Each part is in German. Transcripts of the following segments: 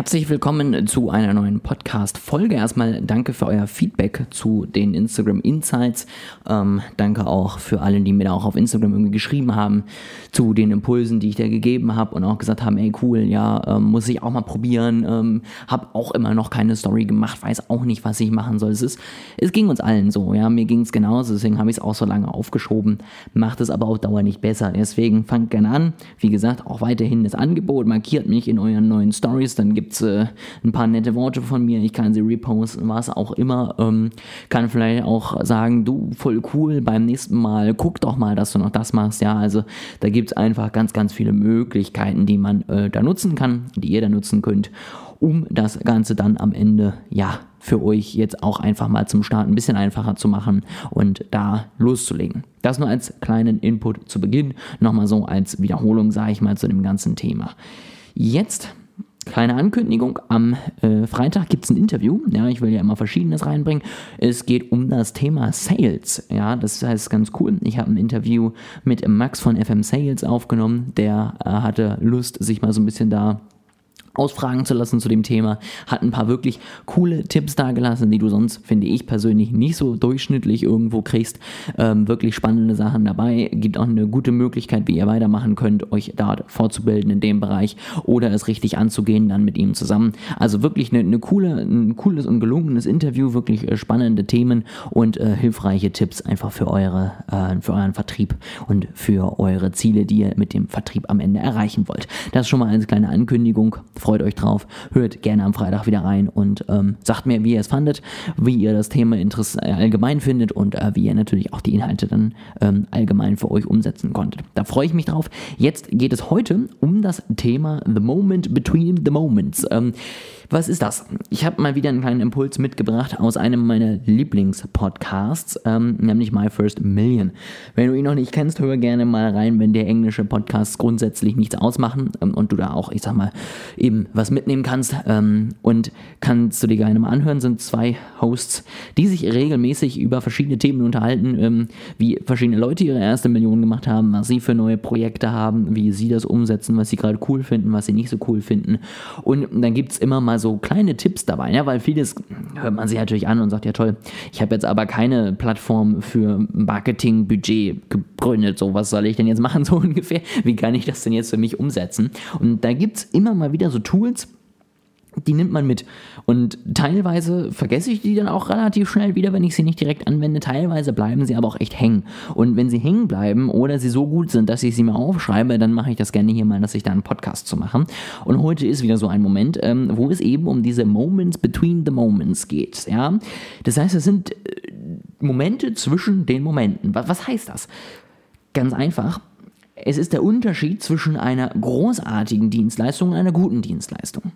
Herzlich willkommen zu einer neuen Podcast-Folge. Erstmal danke für euer Feedback zu den Instagram Insights. Ähm, danke auch für alle, die mir da auch auf Instagram irgendwie geschrieben haben zu den Impulsen, die ich da gegeben habe und auch gesagt haben, ey cool, ja, ähm, muss ich auch mal probieren. Ähm, habe auch immer noch keine Story gemacht, weiß auch nicht, was ich machen soll. Es, ist, es ging uns allen so, ja, mir ging es genauso, deswegen habe ich es auch so lange aufgeschoben, macht es aber auf Dauer nicht besser. Deswegen fangt gerne an. Wie gesagt, auch weiterhin das Angebot, markiert mich in euren neuen Stories, dann gibt es äh, ein paar nette Worte von mir, ich kann sie reposten, was auch immer. Ähm, kann vielleicht auch sagen, du, voll cool, beim nächsten Mal guck doch mal, dass du noch das machst. Ja, also da gibt es einfach ganz, ganz viele Möglichkeiten, die man äh, da nutzen kann, die ihr da nutzen könnt, um das Ganze dann am Ende, ja, für euch jetzt auch einfach mal zum Start ein bisschen einfacher zu machen und da loszulegen. Das nur als kleinen Input zu Beginn, nochmal so als Wiederholung, sage ich mal, zu dem ganzen Thema. Jetzt Kleine Ankündigung, am äh, Freitag gibt es ein Interview. Ja, ich will ja immer Verschiedenes reinbringen. Es geht um das Thema Sales. Ja, das heißt ganz cool. Ich habe ein Interview mit Max von FM Sales aufgenommen. Der äh, hatte Lust, sich mal so ein bisschen da ausfragen zu lassen zu dem Thema. Hat ein paar wirklich coole Tipps dagelassen, die du sonst, finde ich persönlich, nicht so durchschnittlich irgendwo kriegst. Ähm, wirklich spannende Sachen dabei. Gibt auch eine gute Möglichkeit, wie ihr weitermachen könnt, euch da vorzubilden in dem Bereich oder es richtig anzugehen, dann mit ihm zusammen. Also wirklich eine, eine coole, ein cooles und gelungenes Interview, wirklich äh, spannende Themen und äh, hilfreiche Tipps einfach für eure, äh, für euren Vertrieb und für eure Ziele, die ihr mit dem Vertrieb am Ende erreichen wollt. Das ist schon mal eine kleine Ankündigung freut euch drauf. Hört gerne am Freitag wieder rein und ähm, sagt mir, wie ihr es fandet, wie ihr das Thema äh, allgemein findet und äh, wie ihr natürlich auch die Inhalte dann ähm, allgemein für euch umsetzen konntet. Da freue ich mich drauf. Jetzt geht es heute um das Thema The Moment Between the Moments. Ähm, was ist das? Ich habe mal wieder einen kleinen Impuls mitgebracht aus einem meiner Lieblingspodcasts, ähm, nämlich My First Million. Wenn du ihn noch nicht kennst, hör gerne mal rein, wenn dir englische Podcasts grundsätzlich nichts ausmachen ähm, und du da auch, ich sag mal, eben was mitnehmen kannst. Ähm, und kannst du dir gerne mal anhören, sind zwei Hosts, die sich regelmäßig über verschiedene Themen unterhalten, ähm, wie verschiedene Leute ihre erste Million gemacht haben, was sie für neue Projekte haben, wie sie das umsetzen, was sie gerade cool finden, was sie nicht so cool finden. Und dann gibt es immer mal so kleine Tipps dabei, ja, weil vieles hört man sich natürlich an und sagt, ja toll, ich habe jetzt aber keine Plattform für Marketingbudget gegründet, so was soll ich denn jetzt machen, so ungefähr, wie kann ich das denn jetzt für mich umsetzen? Und da gibt es immer mal wieder so Tools, die nimmt man mit. Und teilweise vergesse ich die dann auch relativ schnell wieder, wenn ich sie nicht direkt anwende. Teilweise bleiben sie aber auch echt hängen. Und wenn sie hängen bleiben oder sie so gut sind, dass ich sie mir aufschreibe, dann mache ich das gerne hier mal, dass ich da einen Podcast zu machen. Und heute ist wieder so ein Moment, ähm, wo es eben um diese Moments between the Moments geht. Ja? Das heißt, es sind äh, Momente zwischen den Momenten. Was, was heißt das? Ganz einfach. Es ist der Unterschied zwischen einer großartigen Dienstleistung und einer guten Dienstleistung.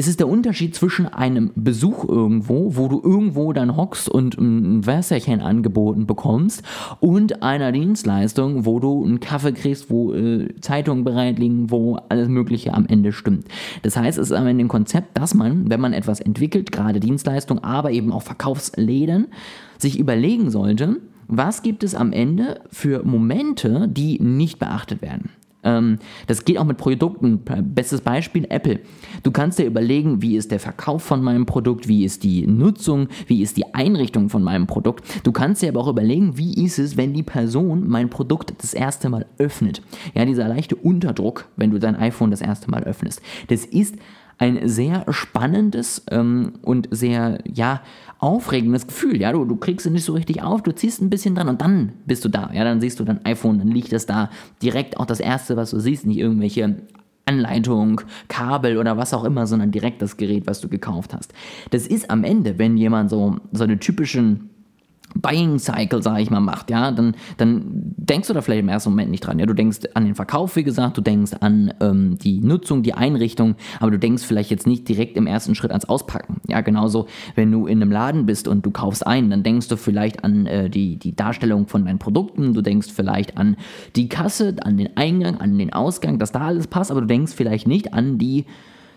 Es ist der Unterschied zwischen einem Besuch irgendwo, wo du irgendwo dann hockst und ein Wässerchen angeboten bekommst, und einer Dienstleistung, wo du einen Kaffee kriegst, wo äh, Zeitungen bereit liegen, wo alles Mögliche am Ende stimmt. Das heißt, es ist am Ende ein Konzept, dass man, wenn man etwas entwickelt, gerade Dienstleistungen, aber eben auch Verkaufsläden, sich überlegen sollte, was gibt es am Ende für Momente, die nicht beachtet werden. Ähm, das geht auch mit Produkten. Bestes Beispiel Apple. Du kannst dir überlegen, wie ist der Verkauf von meinem Produkt, wie ist die Nutzung, wie ist die Einrichtung von meinem Produkt. Du kannst dir aber auch überlegen, wie ist es, wenn die Person mein Produkt das erste Mal öffnet. Ja, dieser leichte Unterdruck, wenn du dein iPhone das erste Mal öffnest. Das ist ein sehr spannendes ähm, und sehr, ja, aufregendes Gefühl. Ja, du, du kriegst es nicht so richtig auf, du ziehst ein bisschen dran und dann bist du da. Ja, dann siehst du dein iPhone, dann liegt es da direkt auch das erste, was du siehst, nicht irgendwelche Anleitung, Kabel oder was auch immer, sondern direkt das Gerät, was du gekauft hast. Das ist am Ende, wenn jemand so, so eine typischen Buying Cycle, sage ich mal, macht, ja, dann, dann denkst du da vielleicht im ersten Moment nicht dran. Ja, du denkst an den Verkauf, wie gesagt, du denkst an ähm, die Nutzung, die Einrichtung, aber du denkst vielleicht jetzt nicht direkt im ersten Schritt ans Auspacken. Ja, genauso, wenn du in einem Laden bist und du kaufst ein, dann denkst du vielleicht an äh, die, die Darstellung von deinen Produkten, du denkst vielleicht an die Kasse, an den Eingang, an den Ausgang, dass da alles passt, aber du denkst vielleicht nicht an die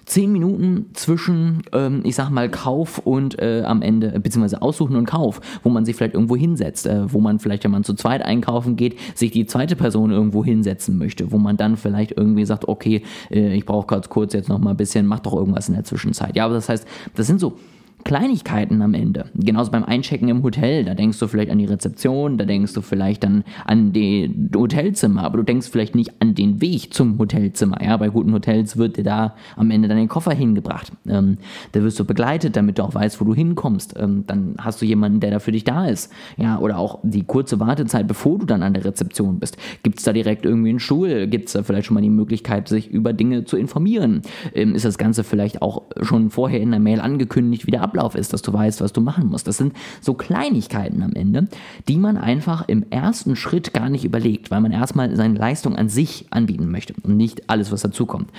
zehn Minuten zwischen, ähm, ich sag mal, Kauf und äh, am Ende, beziehungsweise Aussuchen und Kauf, wo man sich vielleicht irgendwo hinsetzt, äh, wo man vielleicht, wenn man zu zweit einkaufen geht, sich die zweite Person irgendwo hinsetzen möchte, wo man dann vielleicht irgendwie sagt, okay, äh, ich brauche ganz kurz jetzt noch mal ein bisschen, mach doch irgendwas in der Zwischenzeit. Ja, aber das heißt, das sind so Kleinigkeiten am Ende. Genauso beim Einchecken im Hotel, da denkst du vielleicht an die Rezeption, da denkst du vielleicht dann an die Hotelzimmer, aber du denkst vielleicht nicht an den Weg zum Hotelzimmer. Ja, bei guten Hotels wird dir da am Ende dein Koffer hingebracht. Ähm, da wirst du begleitet, damit du auch weißt, wo du hinkommst. Ähm, dann hast du jemanden, der da für dich da ist. Ja, oder auch die kurze Wartezeit, bevor du dann an der Rezeption bist. Gibt es da direkt irgendwie einen Stuhl? Gibt es da vielleicht schon mal die Möglichkeit, sich über Dinge zu informieren? Ähm, ist das Ganze vielleicht auch schon vorher in der Mail angekündigt, wie der Ablauf ist, dass du weißt, was du machen musst. Das sind so Kleinigkeiten am Ende, die man einfach im ersten Schritt gar nicht überlegt, weil man erstmal seine Leistung an sich anbieten möchte und nicht alles, was dazukommt.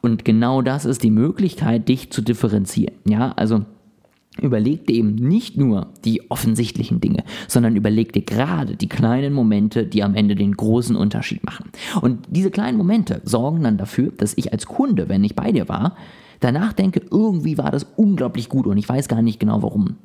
Und genau das ist die Möglichkeit, dich zu differenzieren. Ja, also Überleg dir eben nicht nur die offensichtlichen Dinge, sondern überleg dir gerade die kleinen Momente, die am Ende den großen Unterschied machen. Und diese kleinen Momente sorgen dann dafür, dass ich als Kunde, wenn ich bei dir war, danach denke, irgendwie war das unglaublich gut und ich weiß gar nicht genau warum.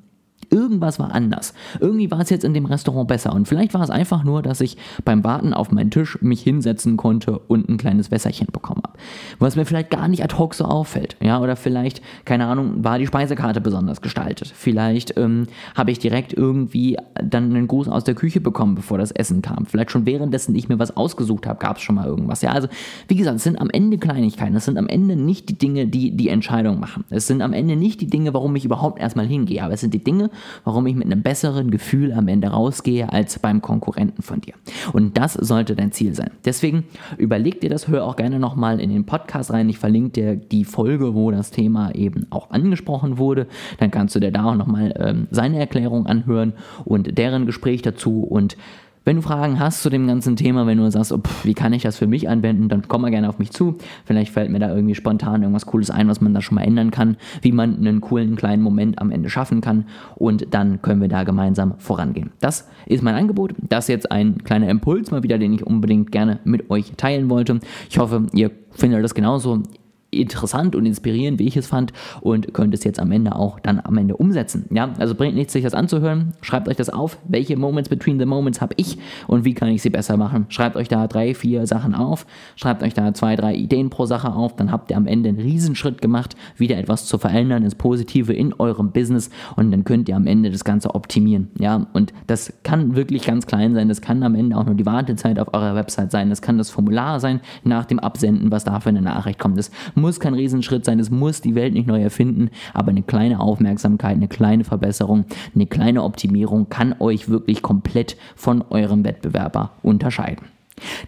Irgendwas war anders. Irgendwie war es jetzt in dem Restaurant besser. Und vielleicht war es einfach nur, dass ich beim Warten auf meinen Tisch mich hinsetzen konnte und ein kleines Wässerchen bekommen habe. Was mir vielleicht gar nicht ad hoc so auffällt. Ja, oder vielleicht, keine Ahnung, war die Speisekarte besonders gestaltet. Vielleicht ähm, habe ich direkt irgendwie dann einen Gruß aus der Küche bekommen, bevor das Essen kam. Vielleicht schon währenddessen ich mir was ausgesucht habe, gab es schon mal irgendwas. Ja, also wie gesagt, es sind am Ende Kleinigkeiten. Es sind am Ende nicht die Dinge, die die Entscheidung machen. Es sind am Ende nicht die Dinge, warum ich überhaupt erstmal hingehe. Aber es sind die Dinge, warum ich mit einem besseren Gefühl am Ende rausgehe als beim Konkurrenten von dir. Und das sollte dein Ziel sein. Deswegen überleg dir das, hör auch gerne nochmal in den Podcast rein. Ich verlinke dir die Folge, wo das Thema eben auch angesprochen wurde. Dann kannst du dir da auch nochmal ähm, seine Erklärung anhören und deren Gespräch dazu und wenn du Fragen hast zu dem ganzen Thema, wenn du sagst, oh, pff, wie kann ich das für mich anwenden, dann komm mal gerne auf mich zu. Vielleicht fällt mir da irgendwie spontan irgendwas Cooles ein, was man da schon mal ändern kann, wie man einen coolen kleinen Moment am Ende schaffen kann und dann können wir da gemeinsam vorangehen. Das ist mein Angebot. Das ist jetzt ein kleiner Impuls mal wieder, den ich unbedingt gerne mit euch teilen wollte. Ich hoffe, ihr findet das genauso interessant und inspirierend, wie ich es fand, und könnt es jetzt am Ende auch dann am Ende umsetzen. Ja, also bringt nichts, sich das anzuhören. Schreibt euch das auf. Welche Moments between the Moments habe ich und wie kann ich sie besser machen? Schreibt euch da drei, vier Sachen auf. Schreibt euch da zwei, drei Ideen pro Sache auf. Dann habt ihr am Ende einen Riesenschritt gemacht, wieder etwas zu verändern, ins Positive in eurem Business und dann könnt ihr am Ende das Ganze optimieren. Ja, und das kann wirklich ganz klein sein. Das kann am Ende auch nur die Wartezeit auf eurer Website sein. Das kann das Formular sein nach dem Absenden, was da für eine Nachricht kommt. Das muss kein Riesenschritt sein, es muss die Welt nicht neu erfinden, aber eine kleine Aufmerksamkeit, eine kleine Verbesserung, eine kleine Optimierung kann euch wirklich komplett von eurem Wettbewerber unterscheiden.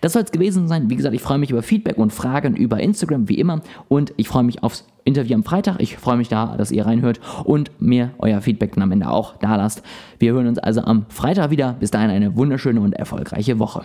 Das soll es gewesen sein. Wie gesagt, ich freue mich über Feedback und Fragen über Instagram, wie immer. Und ich freue mich aufs Interview am Freitag. Ich freue mich da, dass ihr reinhört und mir euer Feedback dann am Ende auch da lasst. Wir hören uns also am Freitag wieder. Bis dahin eine wunderschöne und erfolgreiche Woche.